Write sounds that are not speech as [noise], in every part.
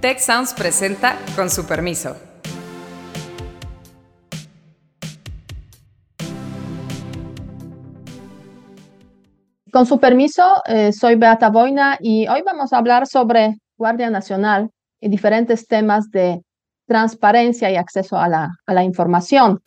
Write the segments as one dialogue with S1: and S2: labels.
S1: Tech Sounds presenta con su permiso.
S2: Con su permiso, eh, soy Beata Boina y hoy vamos a hablar sobre Guardia Nacional y diferentes temas de transparencia y acceso a la, a la información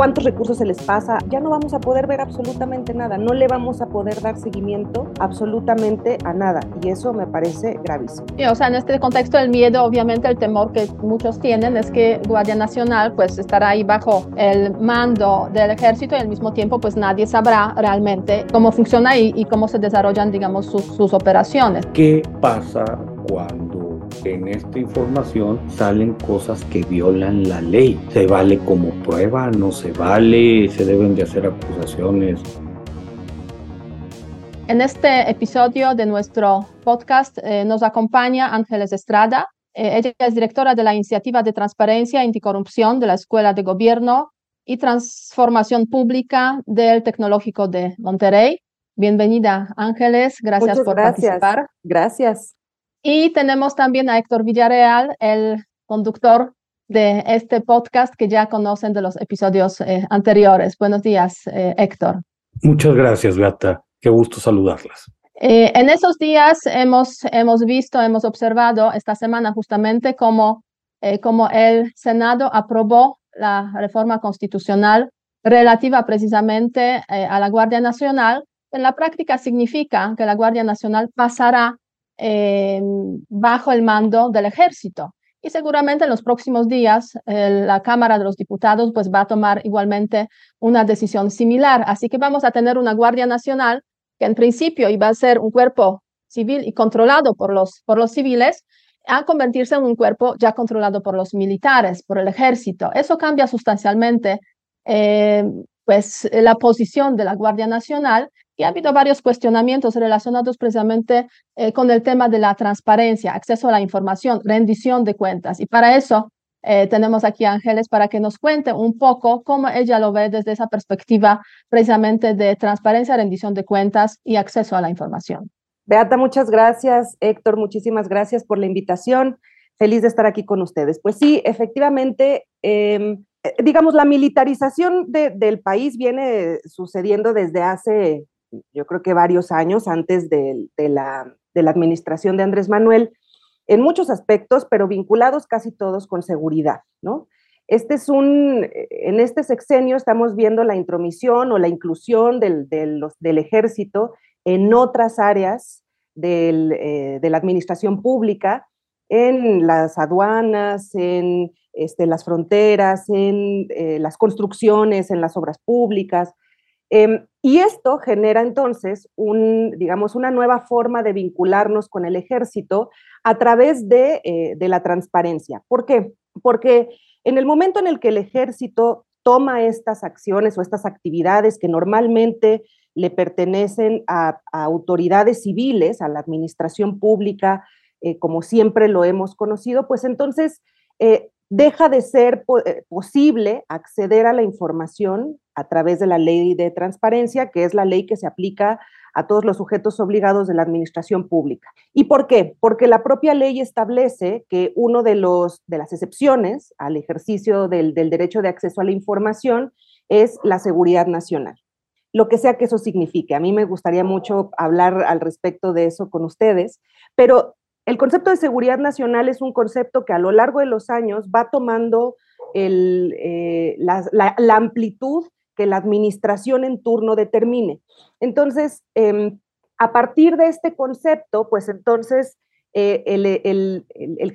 S3: cuántos recursos se les pasa, ya no vamos a poder ver absolutamente nada, no le vamos a poder dar seguimiento absolutamente a nada y eso me parece gravísimo.
S2: o sea, en este contexto el miedo, obviamente el temor que muchos tienen es que Guardia Nacional pues estará ahí bajo el mando del ejército y al mismo tiempo pues nadie sabrá realmente cómo funciona y, cómo se desarrollan digamos sus, sus operaciones.
S4: ¿Qué pasa cuando en esta información salen cosas que violan la ley. ¿Se vale como prueba? ¿No se vale? ¿Se deben de hacer acusaciones?
S2: En este episodio de nuestro podcast eh, nos acompaña Ángeles Estrada. Eh, ella es directora de la Iniciativa de Transparencia e Anticorrupción de la Escuela de Gobierno y Transformación Pública del Tecnológico de Monterrey. Bienvenida, Ángeles. Gracias por participar.
S3: Gracias.
S2: Y tenemos también a Héctor Villarreal, el conductor de este podcast que ya conocen de los episodios eh, anteriores. Buenos días, eh, Héctor.
S4: Muchas gracias, Beata. Qué gusto saludarlas.
S2: Eh, en esos días hemos, hemos visto, hemos observado esta semana justamente cómo, cómo el Senado aprobó la reforma constitucional relativa precisamente a la Guardia Nacional. En la práctica significa que la Guardia Nacional pasará bajo el mando del ejército. Y seguramente en los próximos días la Cámara de los Diputados pues, va a tomar igualmente una decisión similar. Así que vamos a tener una Guardia Nacional que en principio iba a ser un cuerpo civil y controlado por los, por los civiles, a convertirse en un cuerpo ya controlado por los militares, por el ejército. Eso cambia sustancialmente eh, pues, la posición de la Guardia Nacional y ha habido varios cuestionamientos relacionados precisamente eh, con el tema de la transparencia, acceso a la información, rendición de cuentas. Y para eso eh, tenemos aquí a Ángeles para que nos cuente un poco cómo ella lo ve desde esa perspectiva precisamente de transparencia, rendición de cuentas y acceso a la información.
S3: Beata, muchas gracias. Héctor, muchísimas gracias por la invitación. Feliz de estar aquí con ustedes. Pues sí, efectivamente, em, eh, digamos, la militarización del país viene sucediendo desde hace yo creo que varios años antes de, la, administración de Andrés Manuel, en muchos aspectos, pero vinculados casi todos con seguridad, ¿no? Este es un, en este sexenio estamos viendo la intromisión o la inclusión del, del ejército en otras áreas eh, de la administración pública, en las aduanas, en este, las fronteras, en eh, las construcciones, en las obras públicas. Em, y esto genera entonces un, digamos, una nueva forma de vincularnos con el ejército a través de, eh, de, la transparencia. ¿Por qué? Porque en el momento en el que el ejército toma estas acciones o estas actividades que normalmente le pertenecen a, autoridades civiles, a la administración pública, eh, como siempre lo hemos conocido, pues entonces eh, deja de ser eh, posible acceder a la información a través de la ley de transparencia, que es la ley que se aplica a todos los sujetos obligados de la administración pública. ¿Y por qué? Porque la propia ley establece que uno de, de las excepciones al ejercicio del derecho de acceso a la información es la seguridad nacional lo que sea que eso signifique. A mí me gustaría mucho hablar al respecto de eso con ustedes, pero el concepto de seguridad nacional es un concepto que a lo largo de los años va tomando eh, la, amplitud que la administración en turno determine. Entonces, em, a partir de este concepto, pues entonces eh, el,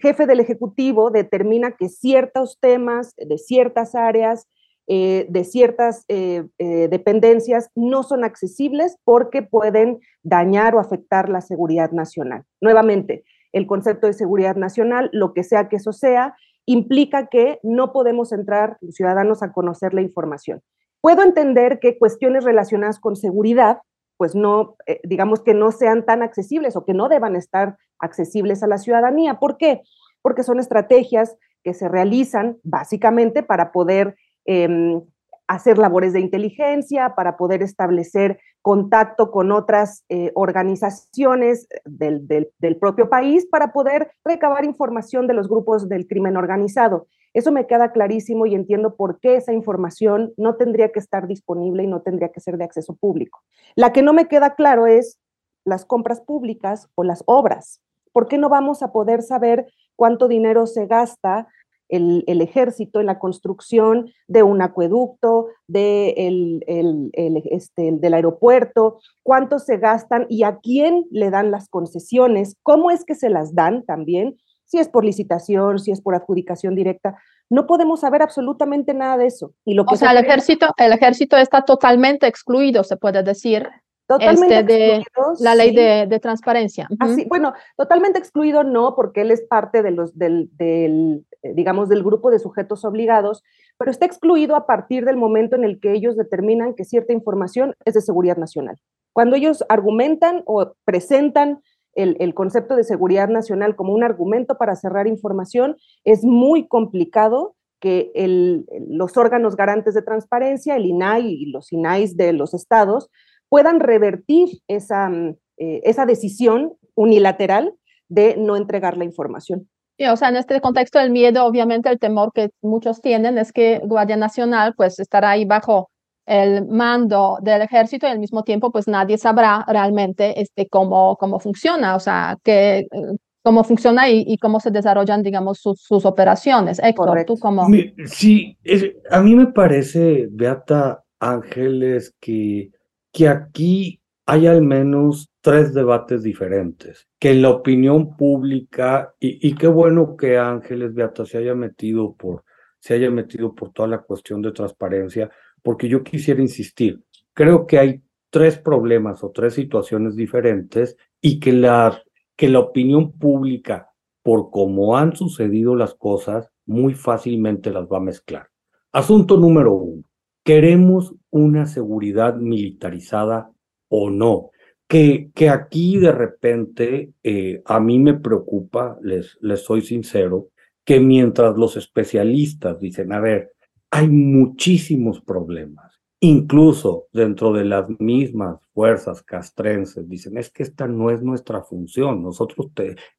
S3: jefe del Ejecutivo determina que ciertos temas de ciertas áreas, eh, de ciertas dependencias no son accesibles porque pueden dañar o afectar la seguridad nacional. Nuevamente, el concepto de seguridad nacional, lo que sea que eso sea, implica que no podemos entrar los ciudadanos a conocer la información. Puedo entender que cuestiones relacionadas con seguridad, pues no, eh, digamos que no sean tan accesibles o que no deban estar accesibles a la ciudadanía. ¿Por qué? Porque son estrategias que se realizan básicamente para poder em, hacer labores de inteligencia, para poder establecer contacto con otras eh, organizaciones del, del, propio país, para poder recabar información de los grupos del crimen organizado. Eso me queda clarísimo y entiendo por qué esa información no tendría que estar disponible y no tendría que ser de acceso público. La que no me queda claro es las compras públicas o las obras. ¿Por qué no vamos a poder saber cuánto dinero se gasta el, ejército en la construcción de un acueducto, de el, este, del aeropuerto, cuánto se gastan y a quién le dan las concesiones, cómo es que se las dan también, si es por licitación, si es por adjudicación directa. No podemos saber absolutamente nada de eso.
S2: Y lo que o sea, el ejército, el ejército está totalmente excluido, se puede decir,
S3: Totalmente este,
S2: de la ley de, transparencia.
S3: Así, bueno, totalmente excluido no, porque él es parte de los, del, del, eh, digamos, del grupo de sujetos obligados, pero está excluido a partir del momento en el que ellos determinan que cierta información es de seguridad nacional. Cuando ellos argumentan o presentan el, el concepto de seguridad nacional como un argumento para cerrar información, es muy complicado que el, los órganos garantes de transparencia, el INAI y los INAIs de los estados, puedan revertir esa, mm, eh, esa decisión unilateral de no entregar la información.
S2: o sea, en este contexto el miedo, obviamente el temor que muchos tienen es que Guardia Nacional pues estará ahí bajo el mando del ejército y al mismo tiempo pues nadie sabrá realmente este, cómo, cómo funciona, o sea, que, cómo funciona y, cómo se desarrollan, digamos, sus, sus operaciones. Héctor, ¿tú cómo?
S4: Sí, a mí me parece, Beata Ángeles, que que aquí hay al menos tres debates diferentes, que en la opinión pública, y, qué bueno que Ángeles Beata se haya metido por, se haya metido por toda la cuestión de transparencia, porque yo quisiera insistir, creo que hay tres problemas o tres situaciones diferentes y que la, que la opinión pública, por cómo han sucedido las cosas, muy fácilmente las va a mezclar. Asunto número uno. ¿Queremos una seguridad militarizada o no? Que, que aquí de repente eh, a mí me preocupa, les, les soy sincero, que mientras los especialistas dicen, a ver, hay muchísimos problemas, incluso dentro de las mismas fuerzas castrenses, dicen, es que esta no es nuestra función, nosotros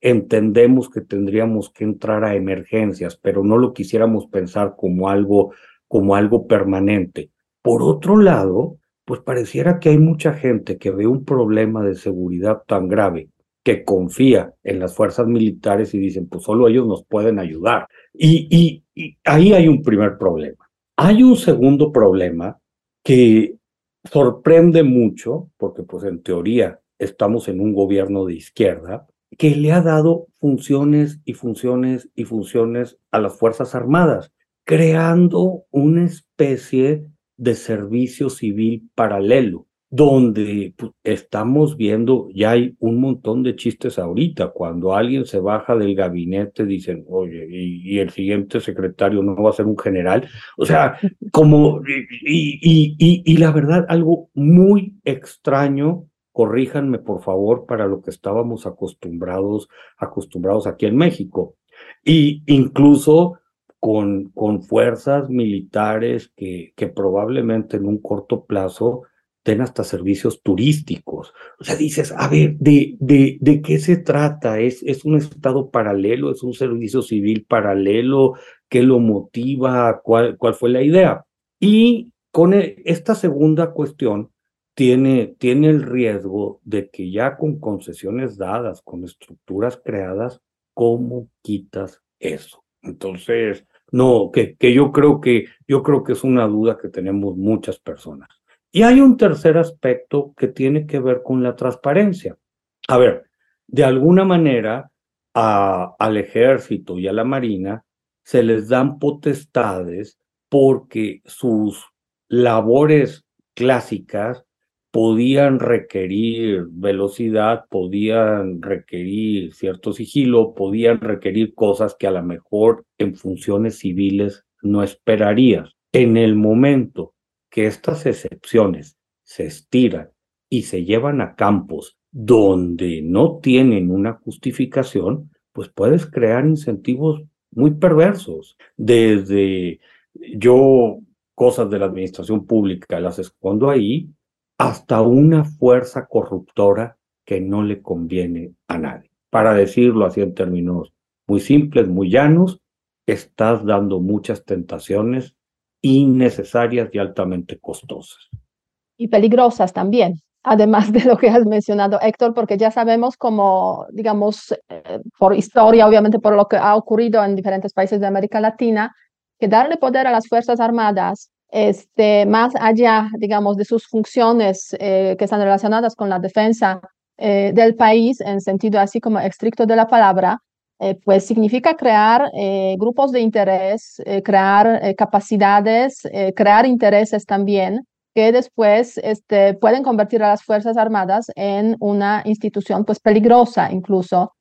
S4: entendemos que tendríamos que entrar a emergencias, pero no lo quisiéramos pensar como algo como algo permanente. Por otro lado, pues pareciera que hay mucha gente que ve un problema de seguridad tan grave que confía en las fuerzas militares y dicen, pues solo ellos nos pueden ayudar. Y, y, ahí hay un primer problema. Hay un segundo problema que sorprende mucho, porque pues en teoría estamos en un gobierno de izquierda, que le ha dado funciones y funciones y funciones a las Fuerzas Armadas creando una especie de servicio civil paralelo, donde pues, estamos viendo, ya hay un montón de chistes ahorita, cuando alguien se baja del gabinete dicen, oye, y, el siguiente secretario no va a ser un general, o sea, como, y, y, y la verdad, algo muy extraño corríjanme por favor para lo que estábamos acostumbrados acostumbrados aquí en México. Y incluso con, con fuerzas militares que, que probablemente en un corto plazo den hasta servicios turísticos. O sea, dices, a ver, ¿de, de, de qué se trata? ¿Es, ¿Es un estado paralelo? ¿Es un servicio civil paralelo? ¿Qué lo motiva? ¿Cuál, cuál fue la idea? Y con e, esta segunda cuestión, tiene, tiene el riesgo de que ya con concesiones dadas, con estructuras creadas, ¿cómo quitas eso? Entonces, no, que, que yo creo que yo creo que es una duda que tenemos muchas personas. Y hay un tercer aspecto que tiene que ver con la transparencia. A ver, de alguna manera al ejército y a la marina se les dan potestades porque sus labores clásicas podían requerir velocidad, podían requerir cierto sigilo, podían requerir cosas que a lo mejor en funciones civiles no esperarías. En el momento que estas excepciones se estiran y se llevan a campos donde no tienen una justificación, pues puedes crear incentivos muy perversos. Desde yo cosas de la administración pública las escondo ahí, hasta una fuerza corruptora que no le conviene a nadie. Para decirlo así en términos muy simples, muy llanos, estás dando muchas tentaciones innecesarias y altamente costosas.
S2: Y peligrosas también, además de lo que has mencionado, Héctor, porque ya sabemos como, digamos, eh, por historia, obviamente por lo que ha ocurrido en diferentes países de América Latina, que darle poder a las Fuerzas Armadas, este, más allá, digamos, de sus funciones eh, que están relacionadas con la defensa eh, del país, en sentido así como estricto de la palabra, eh, pues significa crear grupos de interés, crear capacidades, crear intereses también que después este, pueden convertir a las Fuerzas Armadas en una institución pues peligrosa incluso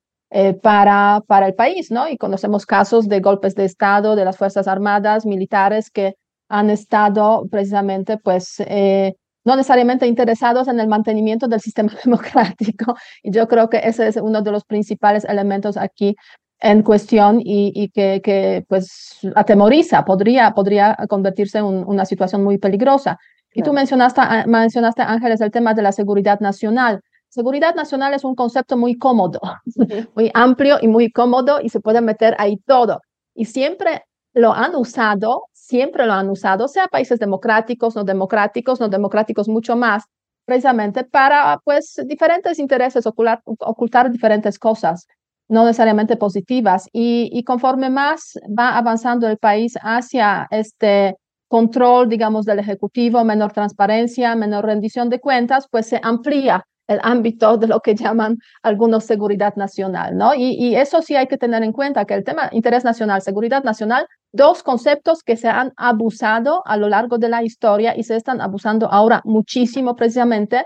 S2: para, para el país, ¿no? Y conocemos casos de golpes de Estado de las Fuerzas Armadas, militares que han estado precisamente, pues, eh, no necesariamente interesados en el mantenimiento del sistema [laughs] democrático. Y yo creo que ese es uno de los principales elementos aquí en cuestión y, y que, que, pues, atemoriza, podría, podría convertirse en una situación muy peligrosa. Y tú mencionaste, mencionaste, Ángeles, el tema de la seguridad nacional. Seguridad nacional es un concepto muy cómodo, [laughs] muy amplio y muy cómodo y se puede meter ahí todo. Y siempre lo han usado, siempre lo han usado, sea países democráticos, no democráticos, no democráticos, mucho más, precisamente para pues diferentes intereses, ocultar, diferentes cosas, no necesariamente positivas. Y conforme más va avanzando el país hacia este control, digamos, del Ejecutivo, menor transparencia, menor rendición de cuentas, pues se amplía el ámbito de lo que llaman algunos seguridad nacional, ¿no? Y, eso sí hay que tener en cuenta que el tema interés nacional, seguridad nacional, dos conceptos que se han abusado a lo largo de la historia y se están abusando ahora muchísimo precisamente.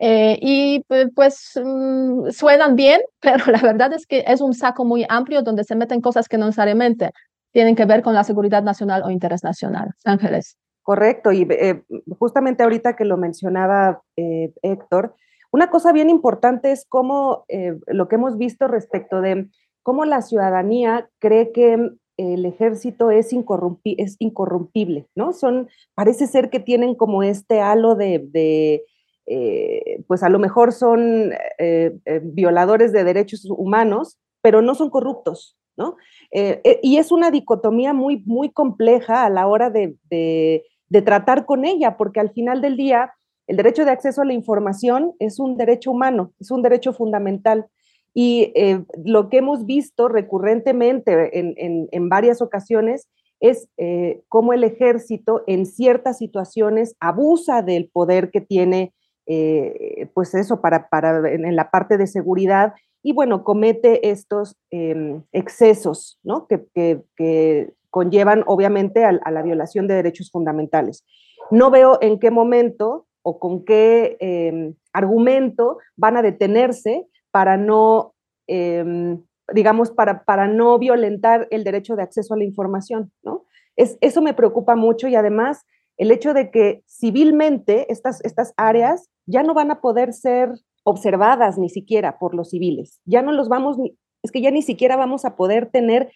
S2: Eh, y pues mm, suenan bien, [laughs] pero la verdad es que es un saco muy amplio donde se meten cosas que no necesariamente tienen que ver con la seguridad nacional o interés nacional. Ángeles.
S3: Correcto, y eh, justamente ahorita que lo mencionaba eh, Héctor, una cosa bien importante es cómo eh, lo que hemos visto respecto de cómo la ciudadanía cree que el ejército es, es incorrumpible, ¿no? Son, parece ser que tienen como este halo de, eh, pues a lo mejor son eh, violadores de derechos humanos, pero no son corruptos, ¿no? y es una dicotomía muy, muy compleja a la hora de, de tratar con ella, porque al final del día, el derecho de acceso a la información es un derecho humano, es un derecho fundamental. Y eh, lo que hemos visto recurrentemente en, varias ocasiones es eh, cómo el ejército en ciertas situaciones abusa del poder que tiene, eh, pues eso, para, para en, la parte de seguridad y bueno, comete estos em, excesos, ¿no? Que, que, conllevan obviamente a, a la violación de derechos fundamentales. No veo en qué momento o con qué em, argumento van a detenerse para no, em, digamos, para, para no violentar el derecho de acceso a la información, ¿no? Es, eso me preocupa mucho y además el hecho de que civilmente estas, estas áreas ya no van a poder ser observadas ni siquiera por los civiles, ya no los vamos, es que ya ni siquiera vamos a poder tener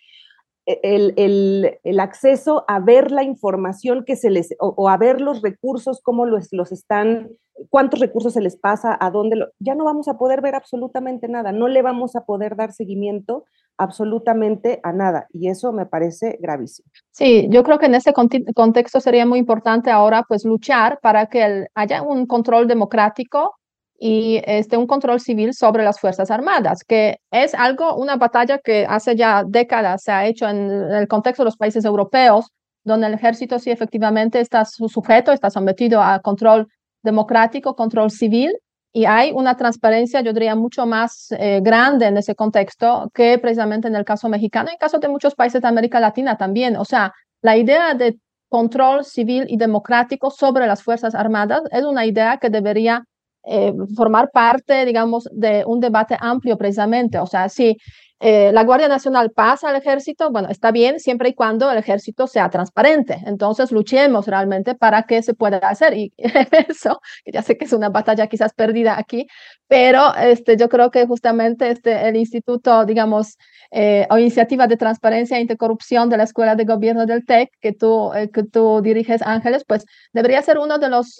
S3: el, acceso a ver la información que se les, o, a ver los recursos, cómo los, los, están, cuántos recursos se les pasa, a dónde, ya no vamos a poder ver absolutamente nada, no le vamos a poder dar seguimiento absolutamente a nada y eso me parece gravísimo.
S2: Sí, yo creo que en ese contexto sería muy importante ahora pues luchar para que haya un control democrático y este, un control civil sobre las Fuerzas Armadas, que es algo, una batalla que hace ya décadas se ha hecho en el contexto de los países europeos, donde el ejército sí efectivamente está sujeto, está sometido a control democrático, control civil, y hay una transparencia, yo diría, mucho más eh, grande en ese contexto que precisamente en el caso mexicano, en el caso de muchos países de América Latina también. O sea, la idea de control civil y democrático sobre las Fuerzas Armadas es una idea que debería eh, formar parte, digamos, de un debate amplio precisamente. O sea, si eh, la Guardia Nacional pasa al ejército, bueno, está bien siempre y cuando el ejército sea transparente. Entonces, luchemos realmente para que se pueda hacer. Y [laughs] eso, ya sé que es una batalla quizás perdida aquí, pero este, yo creo que justamente este, el instituto, digamos, eh, o iniciativa de transparencia e anticorrupción de la Escuela de Gobierno del TEC, que tú, eh, que tú diriges, Ángeles, pues debería ser uno de los,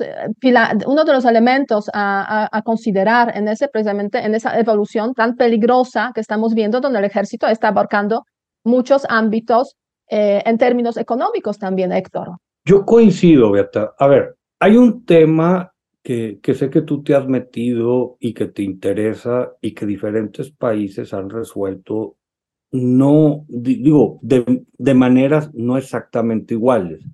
S2: uno de los elementos a, a, considerar en ese, precisamente en esa evolución tan peligrosa que estamos viendo donde el ejército está abarcando muchos ámbitos eh, en términos económicos también, Héctor.
S4: Yo coincido, Beata. A ver, hay un tema que, que, sé que tú te has metido y que te interesa y que diferentes países han resuelto, no, digo, de, de maneras no exactamente iguales.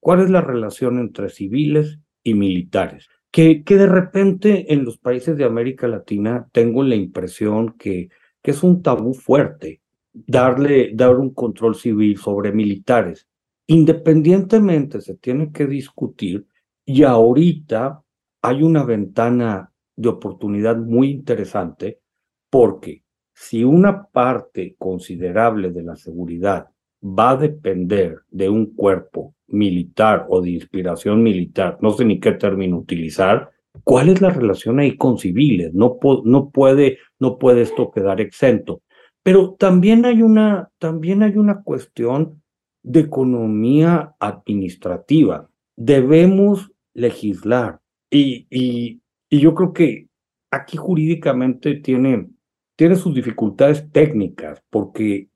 S4: ¿Cuál es la relación entre civiles y militares? Que, que de repente en los países de América Latina tengo la impresión que que es un tabú fuerte darle, dar un control civil sobre militares. Independientemente se tiene que discutir y ahorita hay una ventana de oportunidad muy interesante porque si una parte considerable de la seguridad va a depender de un cuerpo militar o de inspiración militar, no sé ni qué término utilizar, ¿Cuál es la relación ahí con civiles? No, no, puede, no puede esto quedar exento. Pero también hay una, también hay una cuestión de economía administrativa. Debemos legislar. Y, y, y yo creo que aquí jurídicamente tiene, tiene sus dificultades técnicas, porque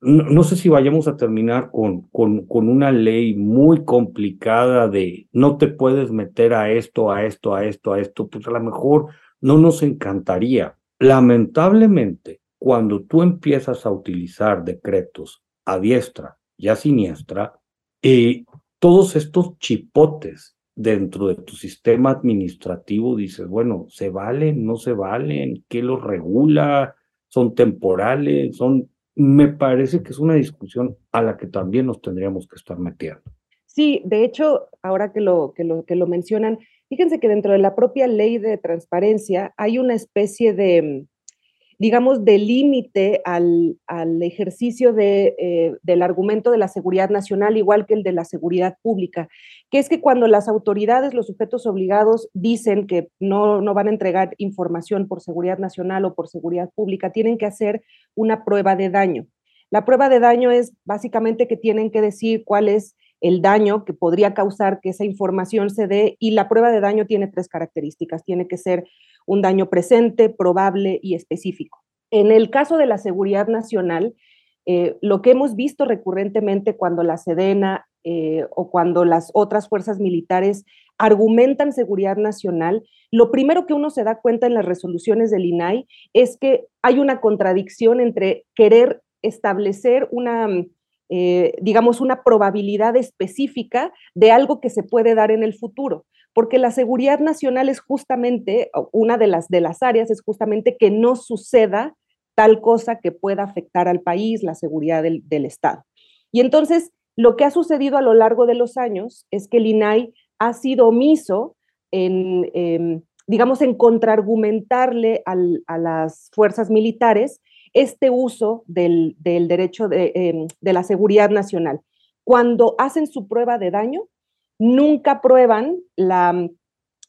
S4: no, sé si vayamos a terminar con, con, con, una ley muy complicada de no te puedes meter a esto, a esto, a esto, a esto, pues a lo mejor no nos encantaría. Lamentablemente, cuando tú empiezas a utilizar decretos a diestra y a siniestra, eh, todos estos chipotes dentro de tu sistema administrativo dices, bueno, ¿se valen? ¿No se valen? ¿Qué los regula? ¿Son temporales? ¿Son me parece que es una discusión a la que también nos tendríamos que estar metiendo.
S3: Sí, de hecho, ahora que lo, que lo, que lo mencionan, fíjense que dentro de la propia ley de transparencia hay una especie de, digamos, de límite al, ejercicio de, eh, del argumento de la seguridad nacional, igual que el de la seguridad pública, que es que cuando las autoridades, los sujetos obligados, dicen que no, no van a entregar información por seguridad nacional o por seguridad pública, tienen que hacer una prueba de daño. La prueba de daño es básicamente que tienen que decir cuál es el daño que podría causar que esa información se dé y la prueba de daño tiene tres características. Tiene que ser un daño presente, probable y específico. En el caso de la seguridad nacional, eh, lo que hemos visto recurrentemente cuando la Sedena eh, o cuando las otras fuerzas militares argumentan seguridad nacional, lo primero que uno se da cuenta en las resoluciones del INAI es que hay una contradicción entre querer establecer una eh, digamos, una probabilidad específica de algo que se puede dar en el futuro, porque la seguridad nacional es justamente, una de las, de las áreas es justamente que no suceda tal cosa que pueda afectar al país, la seguridad del, Estado. Y entonces, lo que ha sucedido a lo largo de los años es que el INAI ha sido omiso en, em, digamos, en contraargumentarle a las fuerzas militares este uso del, derecho em, de, la seguridad nacional. Cuando hacen su prueba de daño, nunca prueban, la,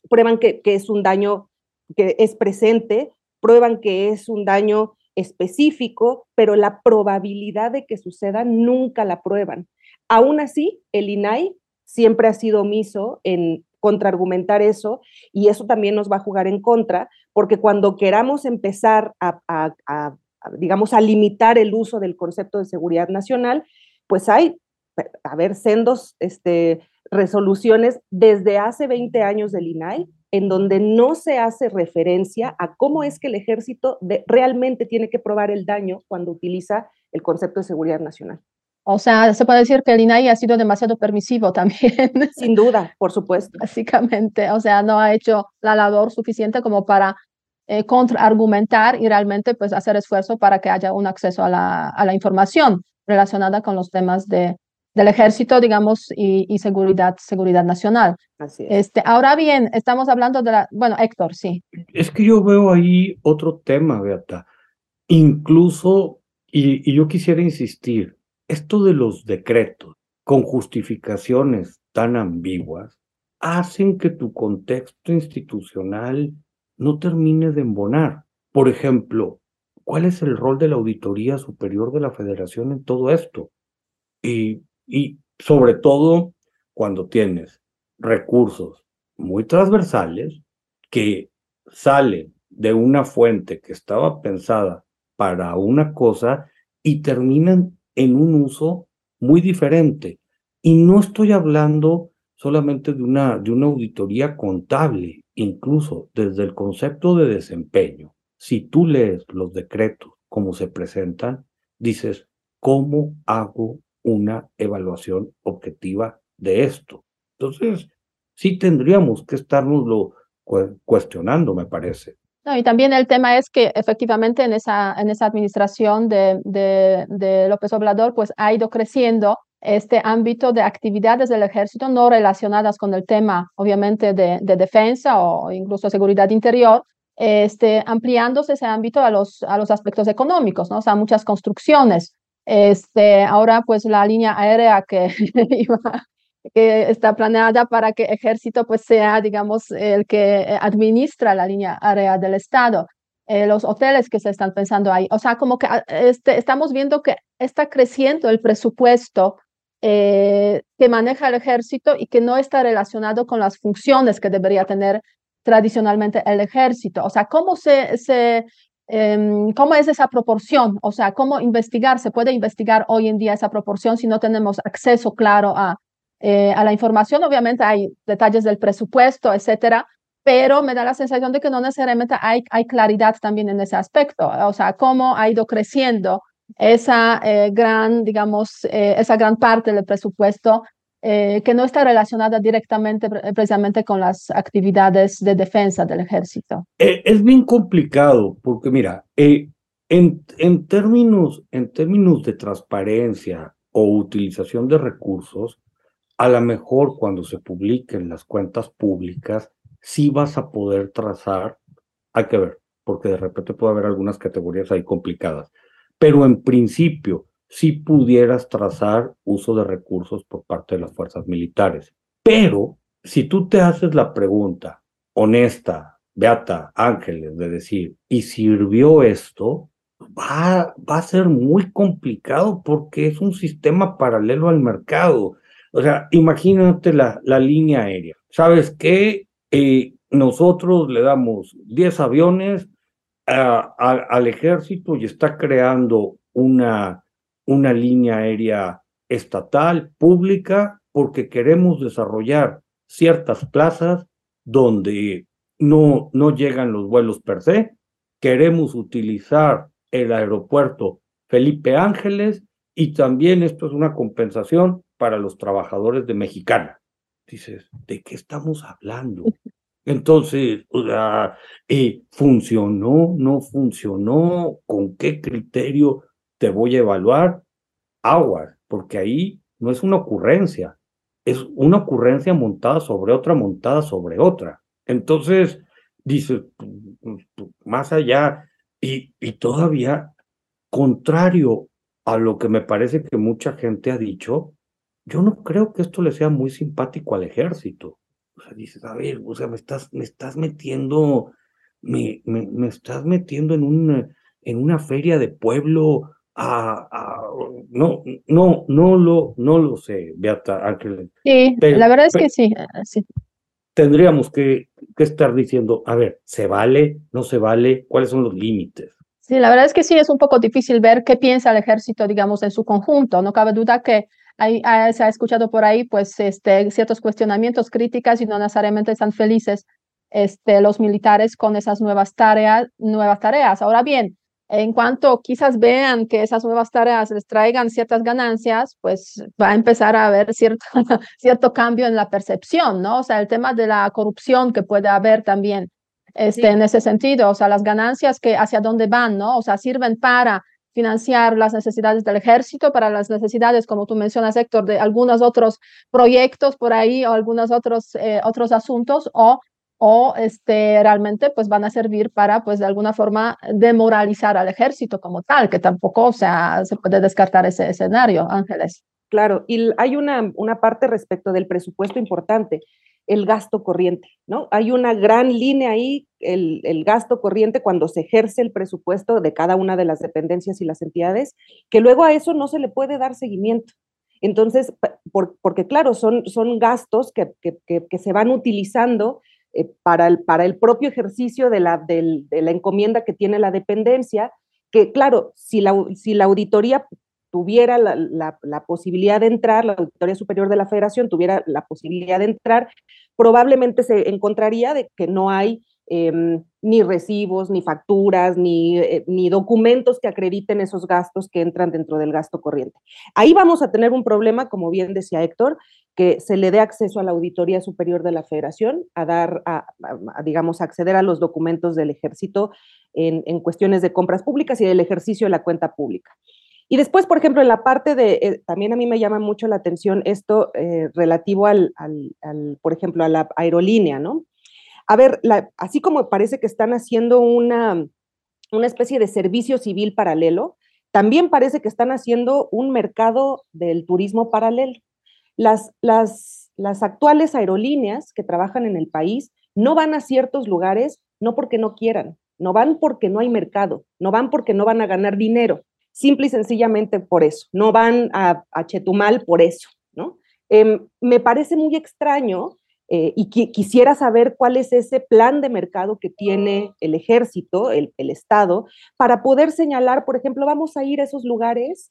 S3: prueban que, es un daño que es presente, prueban que es un daño específico, pero la probabilidad de que suceda nunca la prueban. Aún así, el INAI siempre ha sido omiso en contraargumentar eso y eso también nos va a jugar en contra, porque cuando queramos empezar a, digamos, a limitar el uso del concepto de seguridad nacional, pues hay, a ver, sendos este, resoluciones desde hace 20 años del INAI en donde no se hace referencia a cómo es que el ejército realmente tiene que probar el daño cuando utiliza el concepto de seguridad nacional.
S2: O sea, se puede decir que el INAI ha sido demasiado permisivo [laughs] también.
S3: Sin duda, por supuesto.
S2: Básicamente, o sea, no ha hecho la labor suficiente como para eh, contraargumentar y realmente pues hacer esfuerzo para que haya un acceso a la, a la información relacionada con los temas de, del ejército, digamos, y, seguridad, seguridad nacional.
S3: Así es.
S2: Este, ahora bien, estamos hablando de la, bueno, Héctor, sí.
S4: Es que yo veo ahí otro tema, Beata. Incluso y, yo quisiera insistir, esto de los decretos con justificaciones tan ambiguas hacen que tu contexto institucional no termine de embonar. Por ejemplo, ¿cuál es el rol de la Auditoría Superior de la Federación en todo esto? Y, y sobre todo cuando tienes recursos muy transversales que salen de una fuente que estaba pensada para una cosa y terminan en un uso muy diferente. Y no estoy hablando solamente de una, de una auditoría contable, incluso desde el concepto de desempeño. Si tú lees los decretos como se presentan, dices, ¿cómo hago una evaluación objetiva de esto? Entonces, sí tendríamos que estarnoslo cuestionando, me parece.
S2: No, y también el tema es que efectivamente en esa, en esa administración de, de, López Obrador, pues ha ido creciendo este ámbito de actividades del ejército no relacionadas con el tema, obviamente, de, de defensa o incluso seguridad interior, este, ampliándose ese ámbito a los, a los aspectos económicos, ¿no? O sea, muchas construcciones. Este, ahora, pues la línea aérea [laughs] que está planeada para que ejército pues sea, digamos, el que eh, administra la línea área del Estado, eh, los hoteles que se están pensando ahí. O sea, como que ah, este, estamos viendo que está creciendo el presupuesto eh, que maneja el ejército y que no está relacionado con las funciones que debería tener tradicionalmente el ejército. O sea, ¿cómo se, se ¿Cómo es esa proporción? O sea, ¿cómo investigar? ¿Se puede investigar hoy en día esa proporción si no tenemos acceso claro a, eh, a la información. Obviamente hay detalles del presupuesto, etcétera, pero me da la sensación de que no necesariamente hay, hay claridad también en ese aspecto. O sea, cómo ha ido creciendo esa eh, gran, digamos, eh, esa gran parte del presupuesto que no está relacionada directamente precisamente con las actividades de defensa del ejército.
S4: Es bien complicado porque mira, en, en, términos, en términos de transparencia o utilización de recursos, a lo mejor cuando se publiquen las cuentas públicas, sí vas a poder trazar, hay que ver, porque de repente puede haber algunas categorías ahí complicadas, pero en principio sí pudieras trazar uso de recursos por parte de las fuerzas militares. Pero si tú te haces la pregunta honesta, Beata Ángeles, de decir, ¿y sirvió esto? Va, va a ser muy complicado porque es un sistema paralelo al mercado o sea, imagínate la, la línea aérea. ¿Sabes qué? Eh, nosotros le damos 10 aviones al ejército y está creando una, una línea aérea estatal, pública, porque queremos desarrollar ciertas plazas donde no, no llegan los vuelos per se. Queremos utilizar el aeropuerto Felipe Ángeles y también esto es una compensación para los trabajadores de Mexicana. Dices, ¿de qué estamos hablando? Entonces, o sea, eh, ¿funcionó? ¿No funcionó? ¿Con qué criterio te voy a evaluar? Aguas, porque ahí no es una ocurrencia, es una ocurrencia montada sobre otra, montada sobre otra. Entonces, dices, más allá, y, y todavía, contrario a lo que me parece que mucha gente ha dicho, yo no creo que esto le sea muy simpático al ejército. O sea, dices, a ver, o sea, me estás, me estás metiendo, me, me, estás metiendo en una, en una feria de pueblo a, no, no, no lo, no lo sé, Beata Ángel.
S2: Sí, la verdad es que sí, ah, sí.
S4: Tendríamos que, que estar diciendo, a ver, ¿se vale? ¿No se vale? ¿Cuáles son los límites?
S2: Sí, la verdad es que sí, es un poco difícil ver qué piensa el ejército, digamos, en su conjunto. No cabe duda que Ah, se ha escuchado por ahí pues este, ciertos cuestionamientos, críticas y no necesariamente están felices este, los militares con esas nuevas tareas, nuevas tareas. Ahora bien, en cuanto quizás vean que esas nuevas tareas les traigan ciertas ganancias, pues va a empezar a haber cierto, [laughs] cierto cambio en la percepción, ¿no? O sea, el tema de la corrupción que puede haber también este, en ese sentido, o sea, las ganancias que hacia dónde van, ¿no? O sea, sirven para financiar las necesidades del ejército, para las necesidades, como tú mencionas, Héctor, de algunos otros proyectos por ahí o algunos otros, eh, otros asuntos, o o este, realmente pues van a servir para pues de alguna forma demoralizar al ejército como tal, que tampoco o sea, se puede descartar ese escenario, Ángeles.
S3: Claro, y hay una, una parte respecto del presupuesto importante, el gasto corriente, ¿no? Hay una gran línea ahí, el, el, gasto corriente cuando se ejerce el presupuesto de cada una de las dependencias y las entidades, que luego a eso no se le puede dar seguimiento. Entonces, por, porque claro, son, son gastos que, que, que se van utilizando eh, para, el, para el propio ejercicio de la, de la encomienda que tiene la dependencia, que claro, si la, si la auditoría tuviera la, la, posibilidad de entrar, la Auditoría Superior de la Federación tuviera la posibilidad de entrar, probablemente se encontraría de que no hay eh, ni recibos, ni facturas, ni, eh, ni, documentos que acrediten esos gastos que entran dentro del gasto corriente. Ahí vamos a tener un problema, como bien decía Héctor, que se le dé acceso a la Auditoría Superior de la Federación, a dar, a, digamos, acceder a los documentos del ejército en, en, cuestiones de compras públicas y del ejercicio de la cuenta pública. Y después, por ejemplo, en la parte de, eh, también a mí me llama mucho la atención esto eh, relativo al, al, por ejemplo, a la aerolínea, ¿no? A ver, así como parece que están haciendo una, una especie de servicio civil paralelo, también parece que están haciendo un mercado del turismo paralelo. Las, las, las actuales aerolíneas que trabajan en el país no van a ciertos lugares no porque no quieran, no van porque no hay mercado, no van porque no van a ganar dinero, simple y sencillamente por eso, no van a, Chetumal por eso, ¿no? Eh, me parece muy extraño eh, y quisiera saber cuál es ese plan de mercado que tiene el ejército, el, el Estado, para poder señalar, por ejemplo, vamos a ir a esos lugares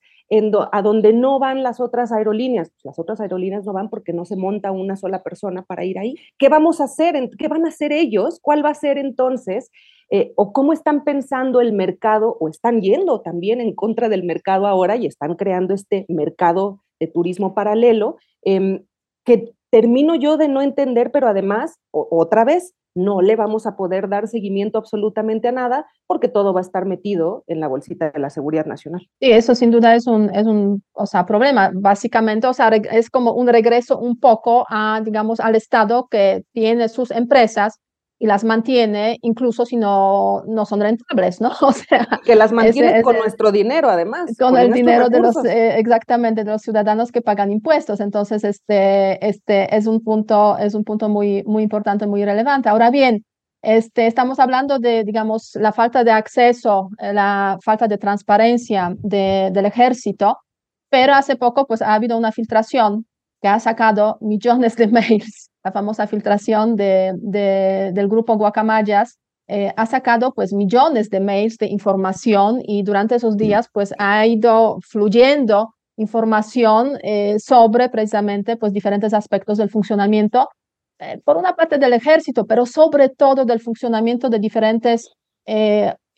S3: a donde no van las otras aerolíneas. Pues, las otras aerolíneas no van porque no se monta una sola persona para ir ahí. ¿Qué vamos a hacer? ¿Qué van a hacer ellos? ¿Cuál va a ser entonces? Eh, o cómo están pensando el mercado o están yendo también en contra del mercado ahora y están creando este mercado de turismo paralelo eh, que termino yo de no entender, pero además, otra vez, no le vamos a poder dar seguimiento absolutamente a nada porque todo va a estar metido en la bolsita de la seguridad nacional.
S2: Sí, eso sin duda es un, es un o sea, problema. Básicamente, o sea, es como un regreso un poco a, digamos, al Estado que tiene sus empresas y las mantiene incluso si no, no son rentables, ¿no? [laughs]
S3: O sea, que las mantiene con nuestro dinero además.
S2: Con, el dinero de los, eh, exactamente, de los ciudadanos que pagan impuestos. Entonces, este, este es un punto, es un punto muy, muy importante, muy relevante. Ahora bien, este, estamos hablando de, digamos, la falta de acceso, eh, la falta de transparencia de, del ejército, pero hace poco pues ha habido una filtración que ha sacado millones de [laughs] mails la famosa filtración de, de, del grupo Guacamayas, eh, ha sacado pues millones de mails de información y durante esos días pues ha ido fluyendo información eh, sobre precisamente pues diferentes aspectos del funcionamiento, eh, por una parte del ejército, pero sobre todo del funcionamiento de diferentes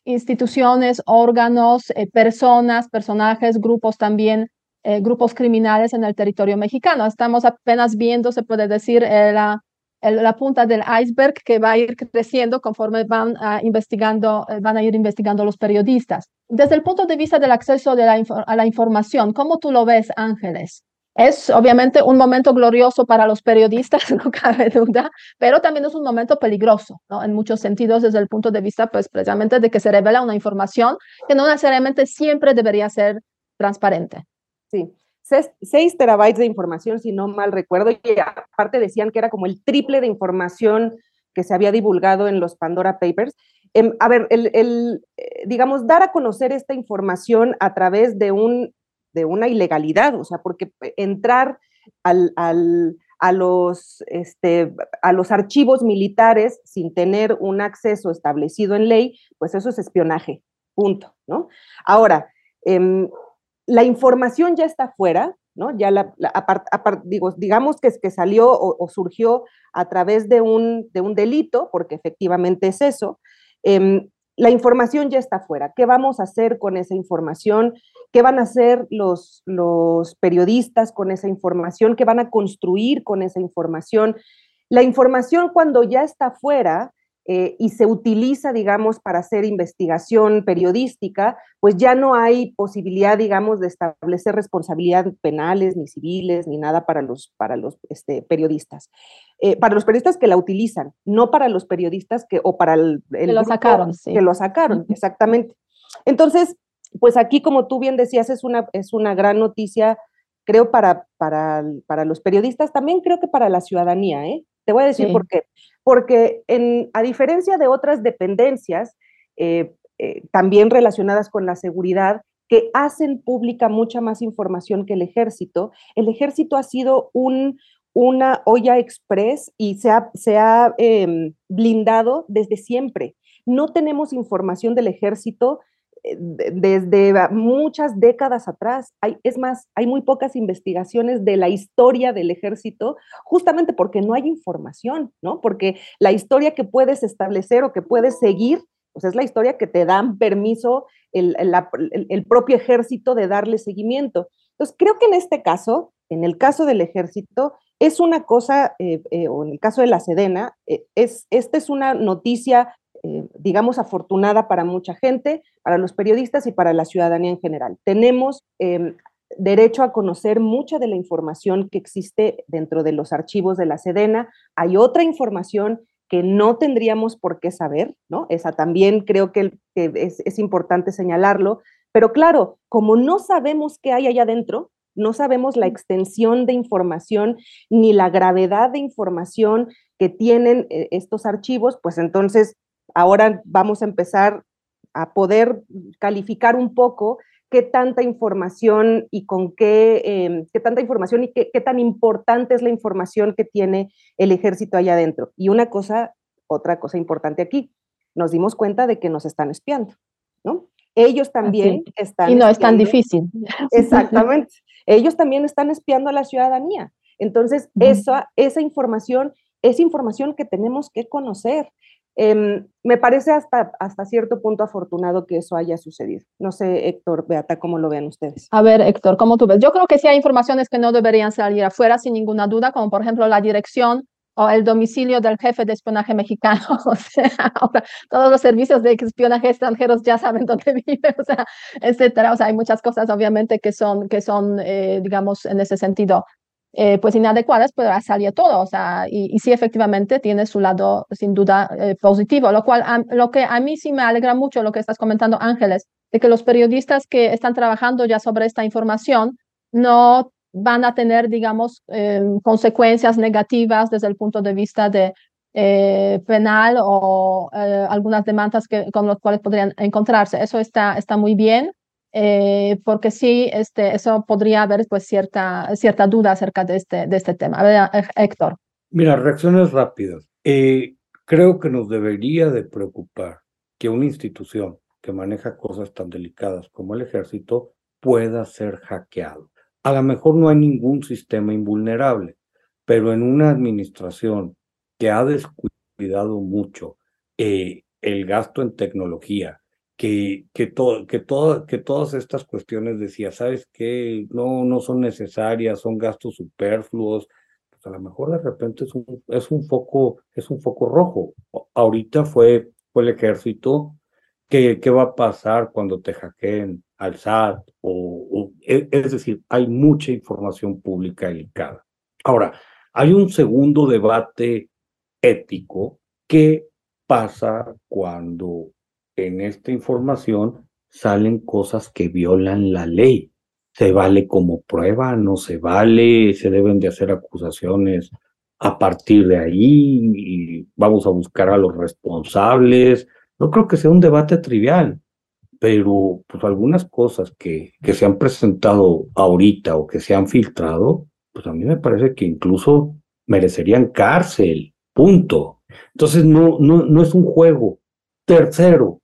S2: instituciones, órganos, personas, personajes, grupos también eh, grupos criminales en el territorio mexicano. Estamos apenas viendo, se puede decir, eh, la, la, punta del iceberg que va a ir creciendo conforme van a, investigando, eh, van a ir investigando los periodistas. Desde el punto de vista del acceso de la, a la información, ¿cómo tú lo ves, Ángeles? Es obviamente un momento glorioso para los periodistas, [laughs] no cabe duda, pero también es un momento peligroso, ¿no? En muchos sentidos, desde el punto de vista, pues, precisamente de que se revela una información que no necesariamente siempre debería ser transparente.
S3: Sí, 6 terabytes de información, si no mal recuerdo, y aparte decían que era como el triple de información que se había divulgado en los Pandora Papers. Em, a ver, el, eh, digamos, dar a conocer esta información a través de, un, de una ilegalidad, o sea, porque entrar al, a, los, este, a los archivos militares sin tener un acceso establecido en ley, pues eso es espionaje, punto, ¿no? Ahora, eh, la información ya está fuera, ¿no? Ya la, digo, digamos que, es que salió o, surgió a través de un, de un, delito, porque efectivamente es eso. Em, la información ya está fuera. ¿Qué vamos a hacer con esa información? ¿Qué van a hacer los, los periodistas con esa información? ¿Qué van a construir con esa información? La información cuando ya está fuera, eh, y se utiliza, digamos, para hacer investigación periodística, pues ya no hay posibilidad, digamos, de establecer responsabilidades penales, ni civiles, ni nada para los, para los este, periodistas. Eh, para los periodistas que la utilizan, no para los periodistas que, o para el,
S2: que lo sacaron,
S3: que lo sacaron, exactamente. Entonces, pues aquí, como tú bien decías, es una, es una gran noticia, creo, para, para, para los periodistas, también creo que para la ciudadanía, ¿eh? Te voy a decir por qué porque a diferencia de otras dependencias, eh, eh, también relacionadas con la seguridad, que hacen pública mucha más información que el ejército, el ejército ha sido un, una olla express y se ha, se ha em, blindado desde siempre. No tenemos información del ejército desde muchas décadas atrás. Hay, es más, hay muy pocas investigaciones de la historia del ejército, justamente porque no hay información, ¿no? Porque la historia que puedes establecer o que puedes seguir, pues es la historia que te dan permiso el, propio ejército de darle seguimiento. Entonces, creo que en este caso, en el caso del ejército, es una cosa, eh, eh, o en el caso de la Sedena, eh, es, esta es una noticia eh, digamos, afortunada para mucha gente, para los periodistas y para la ciudadanía en general. Tenemos em, derecho a conocer mucha de la información que existe dentro de los archivos de la Sedena. Hay otra información que no tendríamos por qué saber, ¿no? Esa también creo que, es, es importante señalarlo. Pero claro, como no sabemos qué hay allá adentro, no sabemos la extensión de información ni la gravedad de información que tienen eh, estos archivos, pues entonces ahora vamos a empezar a poder calificar un poco qué tanta información y con qué, em, qué tanta información y qué, qué, tan importante es la información que tiene el ejército allá adentro. Y una cosa, otra cosa importante aquí, nos dimos cuenta de que nos están espiando, ¿no? Ellos también están...
S2: Y no es tan difícil.
S3: Exactamente. Ellos también están espiando a la ciudadanía. Entonces, esa, esa información es información que tenemos que conocer. Em, me parece hasta, hasta cierto punto afortunado que eso haya sucedido. No sé, Héctor, Beata, cómo lo ven ustedes.
S2: A ver, Héctor, ¿cómo tú ves? Yo creo que sí hay informaciones que no deberían salir afuera sin ninguna duda, como por ejemplo la dirección o el domicilio del jefe de espionaje mexicano. [laughs] O sea, todos los servicios de espionaje extranjeros ya saben dónde [laughs] vive, o sea, etcétera. O sea, hay muchas cosas obviamente que son, que son eh, digamos, en ese sentido eh, pues inadecuadas, pues salir todo, o sea, y, sí efectivamente tiene su lado sin duda eh, positivo, lo cual lo que a mí sí me alegra mucho lo que estás comentando Ángeles, de que los periodistas que están trabajando ya sobre esta información no van a tener, digamos, em, consecuencias negativas desde el punto de vista de eh, penal o algunas demandas que, con las cuales podrían encontrarse. Eso está, está muy bien. Eh, porque sí, este, eso podría haber pues cierta, cierta duda acerca de este, de este tema. A ver, eh, Héctor.
S4: Mira, reacciones rápidas. Eh, creo que nos debería de preocupar que una institución que maneja cosas tan delicadas como el ejército pueda ser hackeado. A lo mejor no hay ningún sistema invulnerable, pero en una administración que ha descuidado mucho el gasto en tecnología, que, que, todo, que, que todas estas cuestiones decía, ¿sabes qué? No, no son necesarias, son gastos superfluos. Pues a lo mejor de repente es un, es un, foco, es un foco rojo. Ahorita fue, fue el ejército. ¿Qué, ¿Qué va a pasar cuando te hackeen al SAT? O, e, es decir, hay mucha información pública delicada. Ahora, hay un segundo debate ético que pasa cuando en esta información salen cosas que violan la ley. Se vale como prueba, no se vale, se deben de hacer acusaciones a partir de ahí y vamos a buscar a los responsables. No creo que sea un debate trivial, pero pues algunas cosas que, que se han presentado ahorita o que se han filtrado, pues a mí me parece que incluso merecerían cárcel, punto. Entonces no, no, no es un juego. Tercero,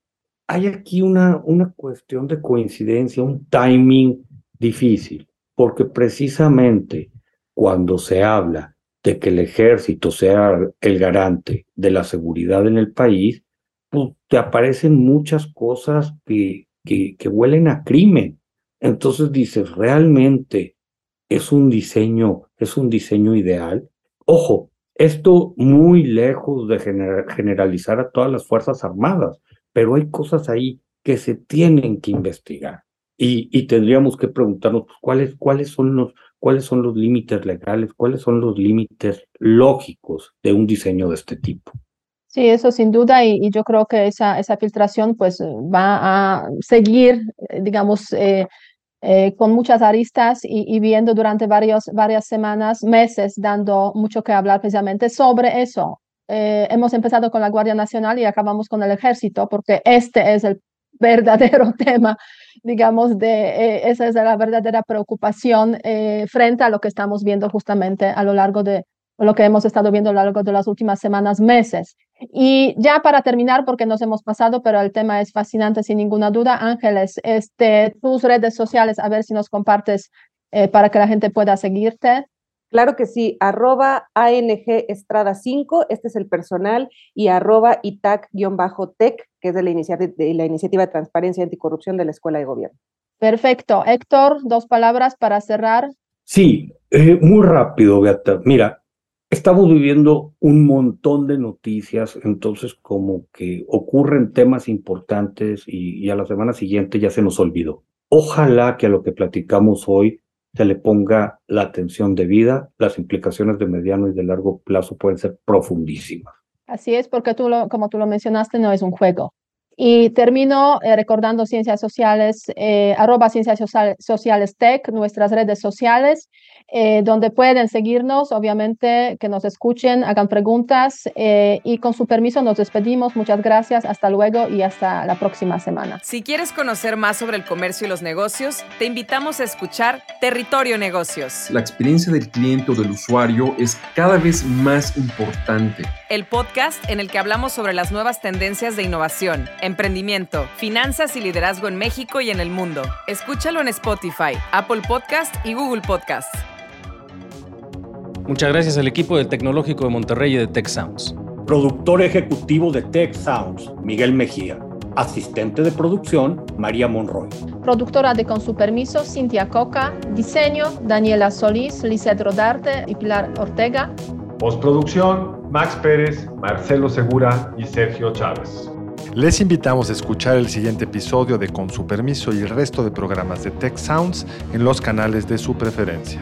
S4: hay aquí una, una cuestión de coincidencia, un timing difícil, porque precisamente cuando se habla de que el ejército sea el garante de la seguridad en el país, pues te aparecen muchas cosas que, que, que a crimen. Entonces dices, realmente es un diseño, es un diseño ideal. Ojo, Esto muy lejos de generalizar a todas las Fuerzas Armadas, pero hay cosas ahí que se tienen que investigar. Y, y tendríamos que preguntarnos pues, cuáles, cuáles son los cuáles son los límites legales, cuáles son los límites lógicos de un diseño de este tipo.
S2: Sí, eso sin duda, y, yo creo que esa, esa filtración pues va a seguir, digamos, eh, eh, con muchas aristas y, viendo durante varios, varias semanas, meses, dando mucho que hablar precisamente sobre eso. Hemos empezado con la Guardia Nacional y acabamos con el Ejército, porque este es el verdadero [laughs] tema, digamos, de eh, esa es la verdadera preocupación eh, frente a lo que estamos viendo justamente a lo largo de lo que hemos estado viendo a lo largo de las últimas semanas, meses. Y ya para terminar, porque nos hemos pasado, pero el tema es fascinante sin ninguna duda, Ángeles, este, tus redes sociales, a ver si nos compartes eh, para que la gente pueda seguirte.
S3: Claro que sí, arroba ANG Estrada 5, este es el personal, y arroba ITAC-TEC, que es de la, iniciativa, de la Iniciativa de Transparencia y Anticorrupción de la Escuela de Gobierno.
S2: Perfecto. Héctor, dos palabras para cerrar.
S4: Sí, eh, muy rápido, Beata. Mira, estamos viviendo un montón de noticias, entonces como que ocurren temas importantes y, y a la semana siguiente ya se nos olvidó. Ojalá que a lo que platicamos hoy se le ponga la atención debida, las implicaciones de mediano y de largo plazo pueden ser profundísimas.
S2: Así es, porque tú, como tú lo mencionaste, no es un juego. Y termino eh, recordando Ciencias Sociales, eh, arroba Ciencias Sociales Tech, nuestras redes sociales, eh, donde pueden seguirnos, obviamente, que nos escuchen, hagan preguntas y con su permiso nos despedimos. Muchas gracias, hasta luego y hasta la próxima semana.
S1: Si quieres conocer más sobre el comercio y los negocios, te invitamos a escuchar Territorio Negocios.
S5: La experiencia del cliente o del usuario es cada vez más importante.
S1: El podcast en el que hablamos sobre las nuevas tendencias de innovación emprendimiento, finanzas y liderazgo en México y en el mundo. Escúchalo en Spotify, Apple Podcast y Google Podcast.
S6: Muchas gracias al equipo del Tecnológico de Monterrey y de Tech Sounds.
S4: Productor ejecutivo de Tech Sounds, Miguel Mejía. Asistente de producción, María Monroy.
S2: Productora de Con su permiso, Cintia Coca. Diseño, Daniela Solís, Lizeth Rodarte y Pilar Ortega.
S7: Postproducción, Max Pérez, Marcelo Segura y Sergio Chávez.
S8: Les invitamos a escuchar el siguiente episodio de Con su permiso y el resto de programas de Tech Sounds en los canales de su preferencia.